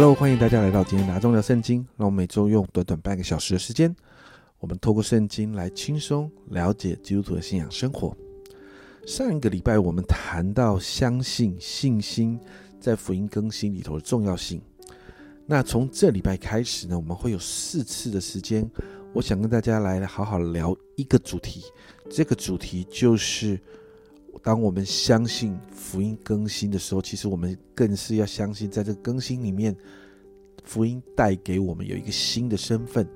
Hello，欢迎大家来到今天拿中聊圣经。让我们每周用短短半个小时的时间，我们透过圣经来轻松了解基督徒的信仰生活。上一个礼拜我们谈到相信信心在福音更新里头的重要性。那从这礼拜开始呢，我们会有四次的时间，我想跟大家来好好聊一个主题。这个主题就是。当我们相信福音更新的时候，其实我们更是要相信，在这个更新里面，福音带给我们有一个新的身份，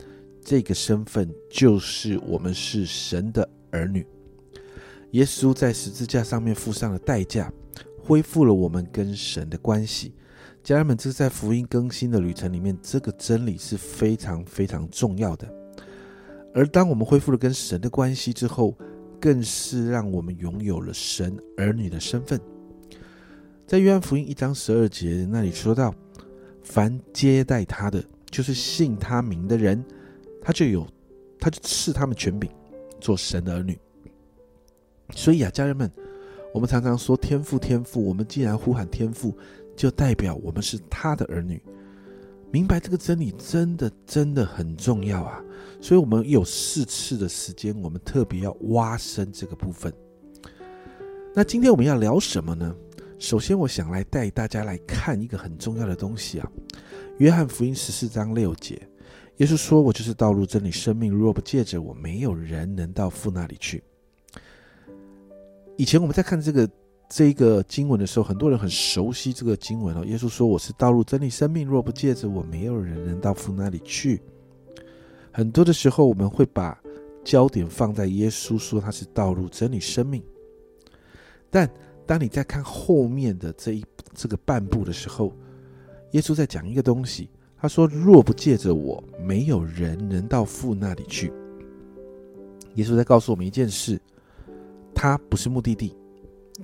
这个身份就是我们是神的儿女。耶稣在十字架上面付上了代价，恢复了我们跟神的关系。家人们，这是在福音更新的旅程里面，这个真理是非常非常重要的。而当我们恢复了跟神的关系之后，更是让我们拥有了神儿女的身份。在约翰福音一章十二节那里说到：“凡接待他的，就是信他名的人，他就有，他就赐他们权柄，做神的儿女。”所以啊，家人们，我们常常说天赋天赋，我们既然呼喊天赋，就代表我们是他的儿女。明白这个真理真的真的很重要啊！所以，我们有四次的时间，我们特别要挖深这个部分。那今天我们要聊什么呢？首先，我想来带大家来看一个很重要的东西啊，《约翰福音》十四章六节，耶稣说：“我就是道路、真理、生命，若不借着我，没有人能到父那里去。”以前我们在看这个。这个经文的时候，很多人很熟悉这个经文哦。耶稣说：“我是道路、真理、生命，若不借着我，没有人能到父那里去。”很多的时候，我们会把焦点放在耶稣说他是道路、真理、生命。但当你在看后面的这一这个半部的时候，耶稣在讲一个东西。他说：“若不借着我，没有人能到父那里去。”耶稣在告诉我们一件事：他不是目的地。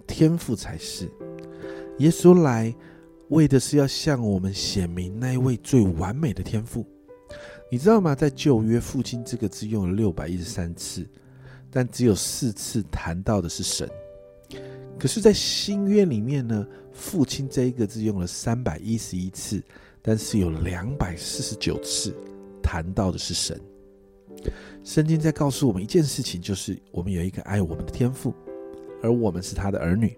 天赋才是，耶稣来为的是要向我们显明那一位最完美的天赋。你知道吗？在旧约，父亲这个字用了六百一十三次，但只有四次谈到的是神。可是，在新约里面呢，父亲这一个字用了三百一十一次，但是有两百四十九次谈到的是神。圣经在告诉我们一件事情，就是我们有一个爱我们的天赋。而我们是他的儿女，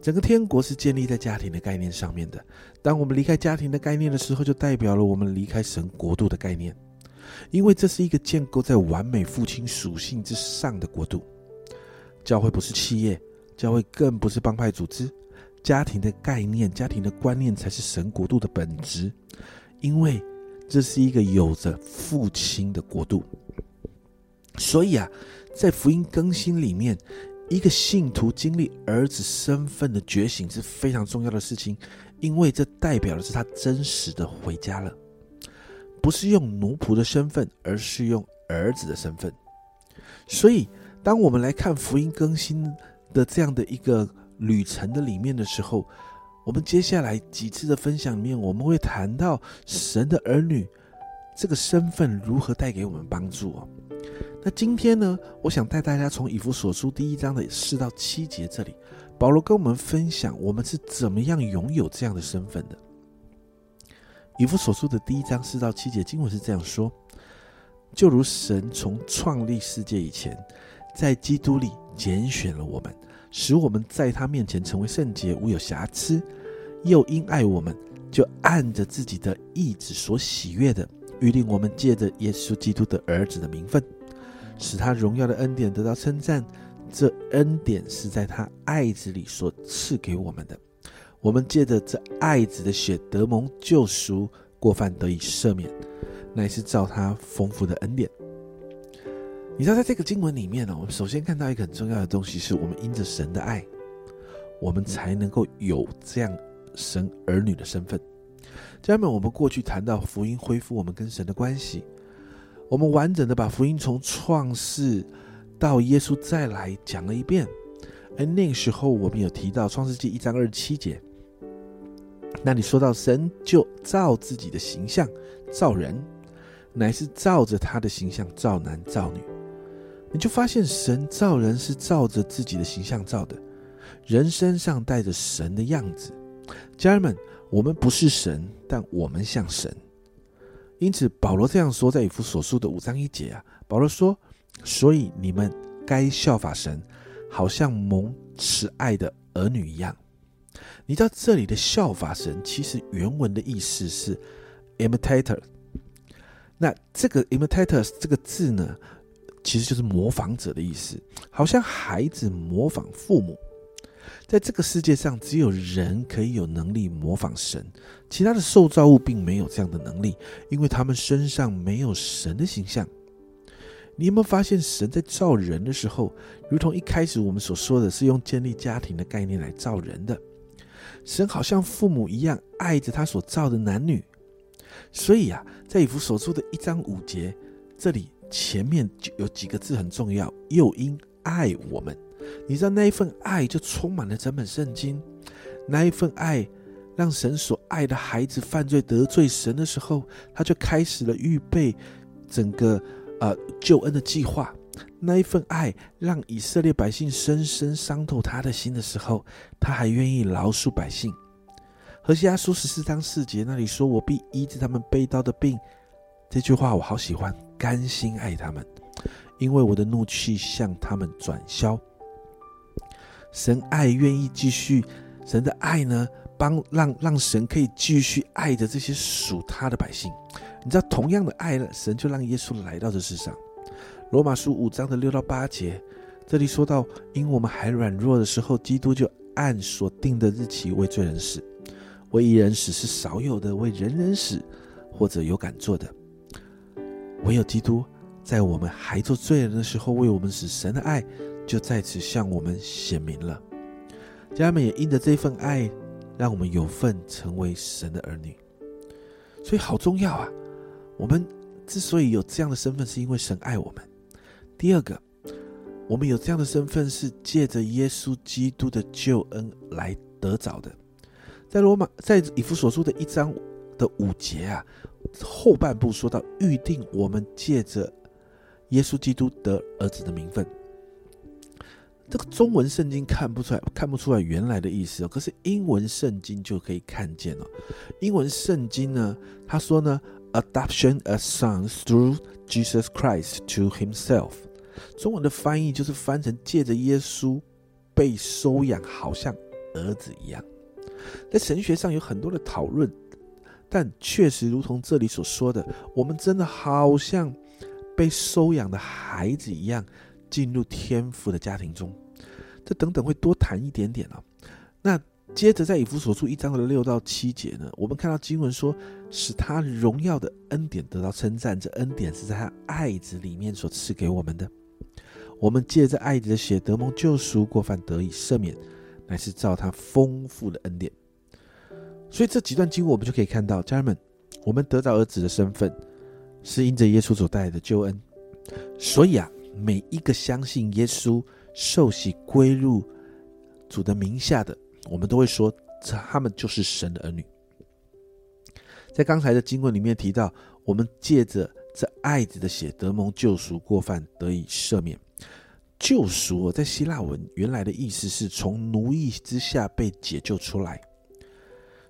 整个天国是建立在家庭的概念上面的。当我们离开家庭的概念的时候，就代表了我们离开神国度的概念，因为这是一个建构在完美父亲属性之上的国度。教会不是企业，教会更不是帮派组织，家庭的概念、家庭的观念才是神国度的本质，因为这是一个有着父亲的国度。所以啊，在福音更新里面。一个信徒经历儿子身份的觉醒是非常重要的事情，因为这代表的是他真实的回家了，不是用奴仆的身份，而是用儿子的身份。所以，当我们来看福音更新的这样的一个旅程的里面的时候，我们接下来几次的分享里面，我们会谈到神的儿女这个身份如何带给我们帮助哦。那今天呢，我想带大家从以弗所书第一章的四到七节这里，保罗跟我们分享我们是怎么样拥有这样的身份的。以弗所书的第一章四到七节经文是这样说：就如神从创立世界以前，在基督里拣选了我们，使我们在他面前成为圣洁，无有瑕疵；又因爱我们，就按着自己的意志所喜悦的，预定我们借着耶稣基督的儿子的名分。使他荣耀的恩典得到称赞，这恩典是在他爱子里所赐给我们的。我们借着这爱子的血得蒙救赎，过犯得以赦免，乃是照他丰富的恩典。你知道，在这个经文里面呢，我们首先看到一个很重要的东西，是我们因着神的爱，我们才能够有这样神儿女的身份。家人们，我们过去谈到福音恢复我们跟神的关系。我们完整的把福音从创世到耶稣再来讲了一遍，而那个时候我们有提到创世纪一章二十七节，那里说到神就照自己的形象造人，乃是照着他的形象造男造女，你就发现神造人是照着自己的形象造的，人身上带着神的样子。家人们，我们不是神，但我们像神。因此，保罗这样说，在以弗所书的五章一节啊，保罗说：“所以你们该效法神，好像蒙慈爱的儿女一样。”你知道这里的效法神，其实原文的意思是 imitator。那这个 imitator 这个字呢，其实就是模仿者的意思，好像孩子模仿父母。在这个世界上，只有人可以有能力模仿神，其他的受造物并没有这样的能力，因为他们身上没有神的形象。你有没有发现，神在造人的时候，如同一开始我们所说的是用建立家庭的概念来造人的？神好像父母一样爱着他所造的男女，所以啊，在以弗所书的一章五节，这里前面就有几个字很重要，又因爱我们。你知道那一份爱就充满了整本圣经，那一份爱让神所爱的孩子犯罪得罪神的时候，他就开始了预备整个呃救恩的计划。那一份爱让以色列百姓深深伤透他的心的时候，他还愿意饶恕百姓。何西阿书十四章四节那里说：“我必医治他们背刀的病。”这句话我好喜欢，甘心爱他们，因为我的怒气向他们转消。神爱愿意继续，神的爱呢，帮让让神可以继续爱着这些属他的百姓。你知道，同样的爱了，神就让耶稣来到这世上。罗马书五章的六到八节，这里说到，因我们还软弱的时候，基督就按所定的日期为罪人死，为一人死是少有的，为人人死或者有敢做的，唯有基督在我们还做罪人的时候为我们死，神的爱。就在此向我们显明了，家人们也因着这份爱，让我们有份成为神的儿女。所以好重要啊！我们之所以有这样的身份，是因为神爱我们。第二个，我们有这样的身份，是借着耶稣基督的救恩来得着的。在罗马，在以弗所书的一章的五节啊，后半部说到预定我们借着耶稣基督得儿子的名分。这个中文圣经看不出来，看不出来原来的意思哦。可是英文圣经就可以看见了。英文圣经呢，他说呢，adoption as sons through Jesus Christ to Himself。中文的翻译就是翻成借着耶稣被收养，好像儿子一样。在神学上有很多的讨论，但确实如同这里所说的，我们真的好像被收养的孩子一样，进入天父的家庭中。这等等会多谈一点点啊。那接着在以弗所书一章的六到七节呢，我们看到经文说，使他荣耀的恩典得到称赞。这恩典是在他爱子里面所赐给我们的。我们借着爱子的血得蒙救赎，过犯得以赦免，乃是照他丰富的恩典。所以这几段经文我们就可以看到，家人们，我们得到儿子的身份，是因着耶稣所带来的救恩。所以啊，每一个相信耶稣。受洗归入主的名下的，我们都会说，他们就是神的儿女。在刚才的经文里面提到，我们借着这爱子的血得蒙救赎，过犯得以赦免。救赎在希腊文原来的意思是从奴役之下被解救出来，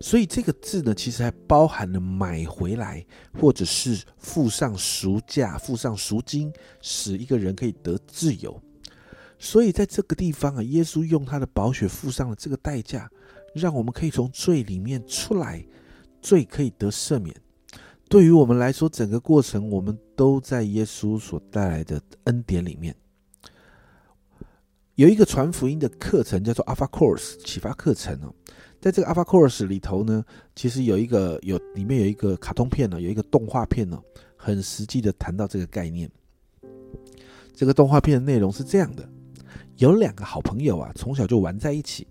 所以这个字呢，其实还包含了买回来，或者是付上赎价、付上赎金，使一个人可以得自由。所以在这个地方啊，耶稣用他的宝血付上了这个代价，让我们可以从罪里面出来，罪可以得赦免。对于我们来说，整个过程我们都在耶稣所带来的恩典里面。有一个传福音的课程叫做 Alpha Course 启发课程哦，在这个 Alpha Course 里头呢，其实有一个有里面有一个卡通片呢，有一个动画片呢，很实际的谈到这个概念。这个动画片的内容是这样的。有两个好朋友啊，从小就玩在一起。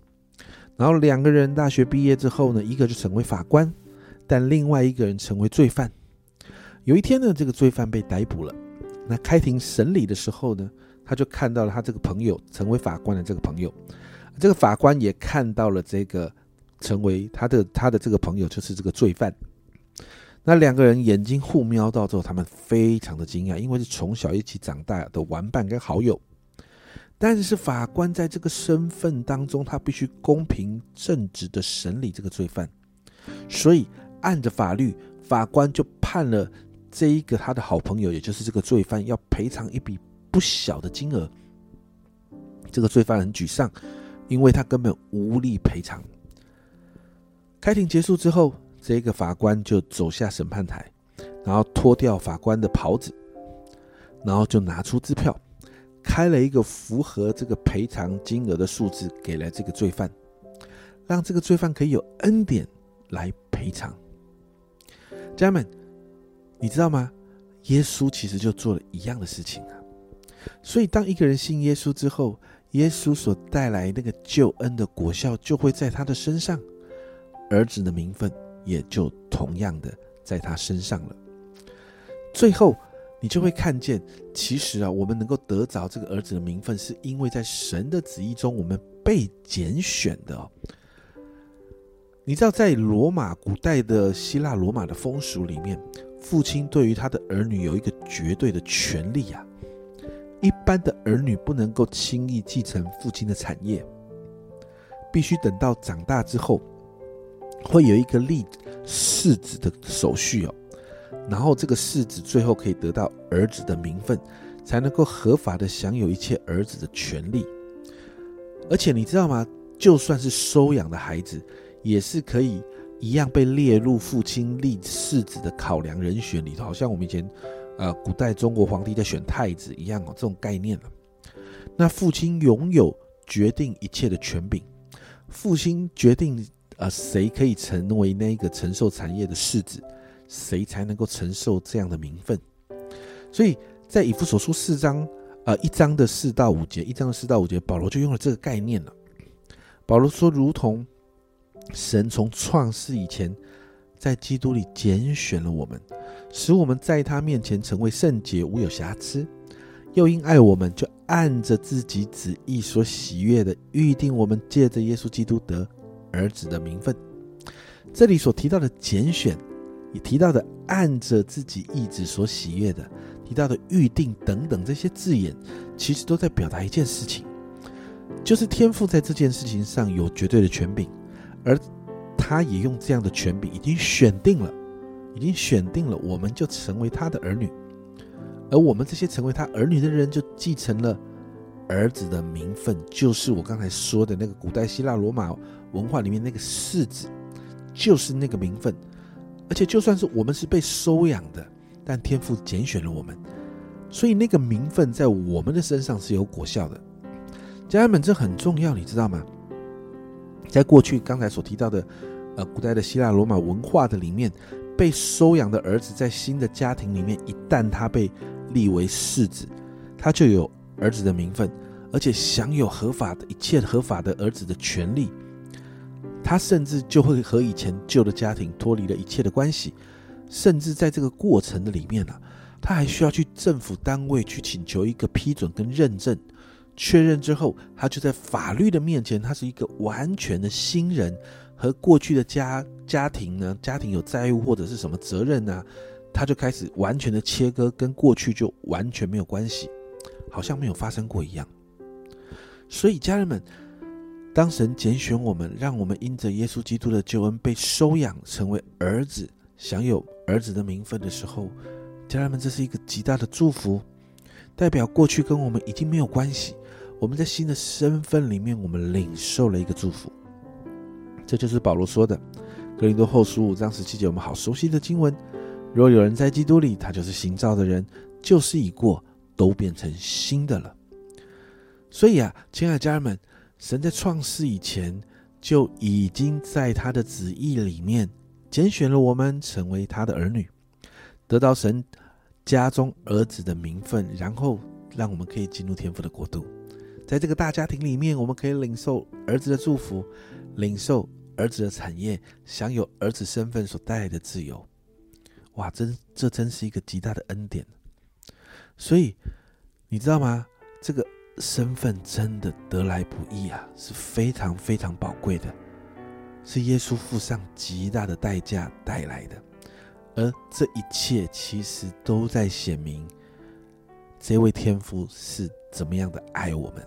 然后两个人大学毕业之后呢，一个就成为法官，但另外一个人成为罪犯。有一天呢，这个罪犯被逮捕了。那开庭审理的时候呢，他就看到了他这个朋友成为法官的这个朋友。这个法官也看到了这个成为他的他的这个朋友就是这个罪犯。那两个人眼睛互瞄到之后，他们非常的惊讶，因为是从小一起长大的玩伴跟好友。但是法官在这个身份当中，他必须公平正直的审理这个罪犯，所以按着法律，法官就判了这一个他的好朋友，也就是这个罪犯，要赔偿一笔不小的金额。这个罪犯很沮丧，因为他根本无力赔偿。开庭结束之后，这个法官就走下审判台，然后脱掉法官的袍子，然后就拿出支票，开了一个符合这个赔偿金额的数字给了这个罪犯，让这个罪犯可以有恩典来赔偿。家人们，你知道吗？耶稣其实就做了一样的事情啊。所以，当一个人信耶稣之后，耶稣所带来那个救恩的果效就会在他的身上，儿子的名分也就同样的在他身上了。最后，你就会看见，其实啊，我们能够得着这个儿子的名分，是因为在神的旨意中，我们被拣选的哦。你知道，在罗马古代的希腊罗马的风俗里面，父亲对于他的儿女有一个绝对的权利啊。一般的儿女不能够轻易继承父亲的产业，必须等到长大之后，会有一个立世子的手续哦，然后这个世子最后可以得到儿子的名分，才能够合法的享有一切儿子的权利。而且你知道吗？就算是收养的孩子，也是可以一样被列入父亲立世子的考量人选里头，好像我们以前。呃，古代中国皇帝在选太子一样哦，这种概念了。那父亲拥有决定一切的权柄，父亲决定呃谁可以成为那个承受产业的世子，谁才能够承受这样的名分。所以在以弗所书四章呃一章的四到五节，一章的四到五节，保罗就用了这个概念了。保罗说，如同神从创世以前。在基督里拣选了我们，使我们在他面前成为圣洁，无有瑕疵。又因爱我们，就按着自己旨意所喜悦的预定我们，借着耶稣基督得儿子的名分。这里所提到的拣选，也提到的按着自己意志所喜悦的，提到的预定等等这些字眼，其实都在表达一件事情，就是天父在这件事情上有绝对的权柄，而。他也用这样的权柄，已经选定了，已经选定了，我们就成为他的儿女，而我们这些成为他儿女的人，就继承了儿子的名分，就是我刚才说的那个古代希腊罗马文化里面那个世子，就是那个名分。而且就算是我们是被收养的，但天父拣选了我们，所以那个名分在我们的身上是有果效的。家人们，这很重要，你知道吗？在过去刚才所提到的。呃，古代的希腊罗马文化的里面，被收养的儿子在新的家庭里面，一旦他被立为世子，他就有儿子的名分，而且享有合法的一切合法的儿子的权利。他甚至就会和以前旧的家庭脱离了一切的关系，甚至在这个过程的里面呢，他还需要去政府单位去请求一个批准跟认证，确认之后，他就在法律的面前，他是一个完全的新人。和过去的家家庭呢，家庭有债务或者是什么责任呢，他就开始完全的切割，跟过去就完全没有关系，好像没有发生过一样。所以家人们，当神拣选我们，让我们因着耶稣基督的救恩被收养成为儿子，享有儿子的名分的时候，家人们，这是一个极大的祝福，代表过去跟我们已经没有关系，我们在新的身份里面，我们领受了一个祝福。这就是保罗说的《格林多后书》五章十七节，我们好熟悉的经文。若有人在基督里，他就是新造的人，旧事已过，都变成新的了。所以啊，亲爱的家人们，神在创世以前就已经在他的旨意里面拣选了我们，成为他的儿女，得到神家中儿子的名分，然后让我们可以进入天父的国度。在这个大家庭里面，我们可以领受儿子的祝福，领受。儿子的产业，享有儿子身份所带来的自由，哇，真这真是一个极大的恩典。所以你知道吗？这个身份真的得来不易啊，是非常非常宝贵的，是耶稣付上极大的代价带来的。而这一切其实都在显明，这位天父是怎么样的爱我们。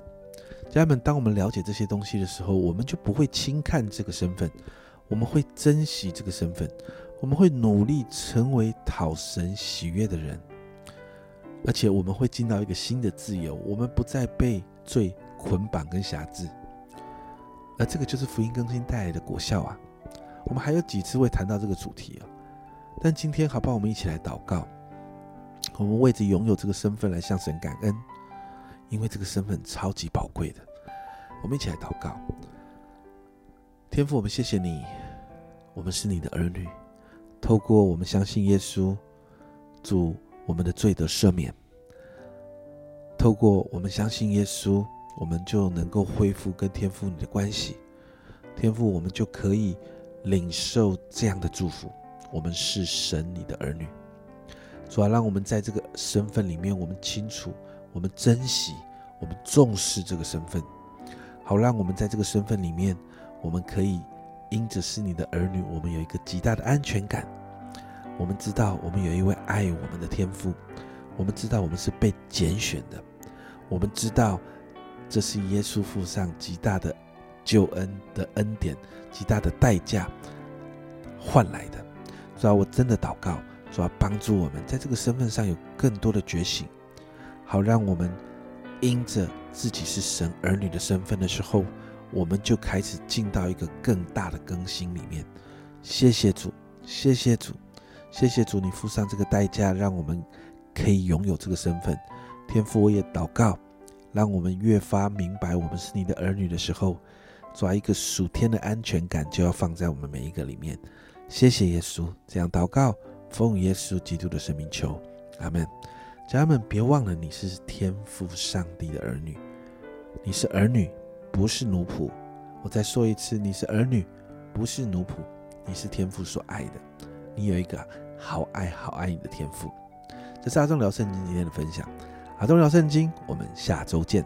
家人们，当我们了解这些东西的时候，我们就不会轻看这个身份，我们会珍惜这个身份，我们会努力成为讨神喜悦的人，而且我们会进到一个新的自由，我们不再被罪捆绑跟辖制，而这个就是福音更新带来的果效啊！我们还有几次会谈到这个主题啊，但今天好不好？我们一起来祷告，我们为着拥有这个身份来向神感恩，因为这个身份超级宝贵的。我们一起来祷告，天父，我们谢谢你，我们是你的儿女，透过我们相信耶稣，主我们的罪得赦免；透过我们相信耶稣，我们就能够恢复跟天父你的关系。天父，我们就可以。领受这样的祝福，我们是神你的儿女，主要让我们在这个身份里面，我们清楚，我们珍惜，我们重视这个身份，好让我们在这个身份里面，我们可以因着是你的儿女，我们有一个极大的安全感。我们知道我们有一位爱我们的天父，我们知道我们是被拣选的，我们知道这是耶稣付上极大的。救恩的恩典，极大的代价换来的，主要我真的祷告，主要帮助我们在这个身份上有更多的觉醒，好让我们因着自己是神儿女的身份的时候，我们就开始进到一个更大的更新里面。谢谢主，谢谢主，谢谢主，你付上这个代价，让我们可以拥有这个身份。天父，我也祷告，让我们越发明白我们是你的儿女的时候。抓一个属天的安全感，就要放在我们每一个里面。谢谢耶稣，这样祷告，奉耶稣基督的生命求，阿门。家人们，别忘了你是天父上帝的儿女，你是儿女，不是奴仆。我再说一次，你是儿女，不是奴仆，你是天父所爱的。你有一个好爱好爱你的天赋。这是阿忠聊圣经今天的分享，阿忠聊圣经，我们下周见。